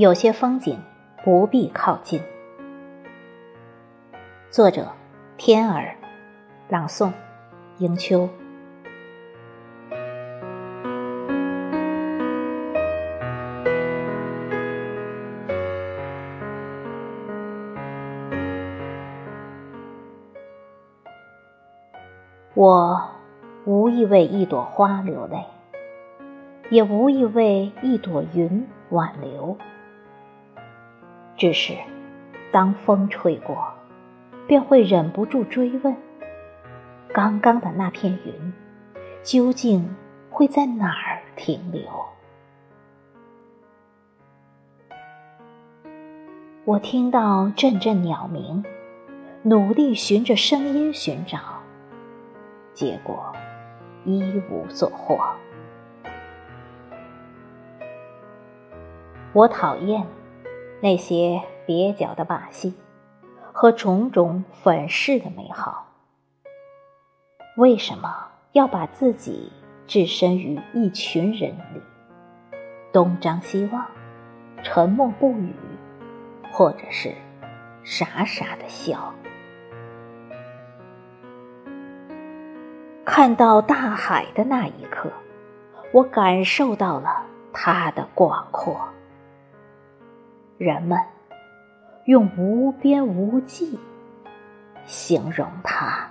有些风景不必靠近。作者：天儿，朗诵：迎秋。我无意为一朵花流泪，也无意为一朵云挽留。只是，当风吹过，便会忍不住追问：刚刚的那片云，究竟会在哪儿停留？我听到阵阵鸟鸣，努力循着声音寻找，结果一无所获。我讨厌。那些蹩脚的把戏和种种粉饰的美好，为什么要把自己置身于一群人里，东张西望，沉默不语，或者是傻傻的笑？看到大海的那一刻，我感受到了它的广阔。人们用无边无际形容它。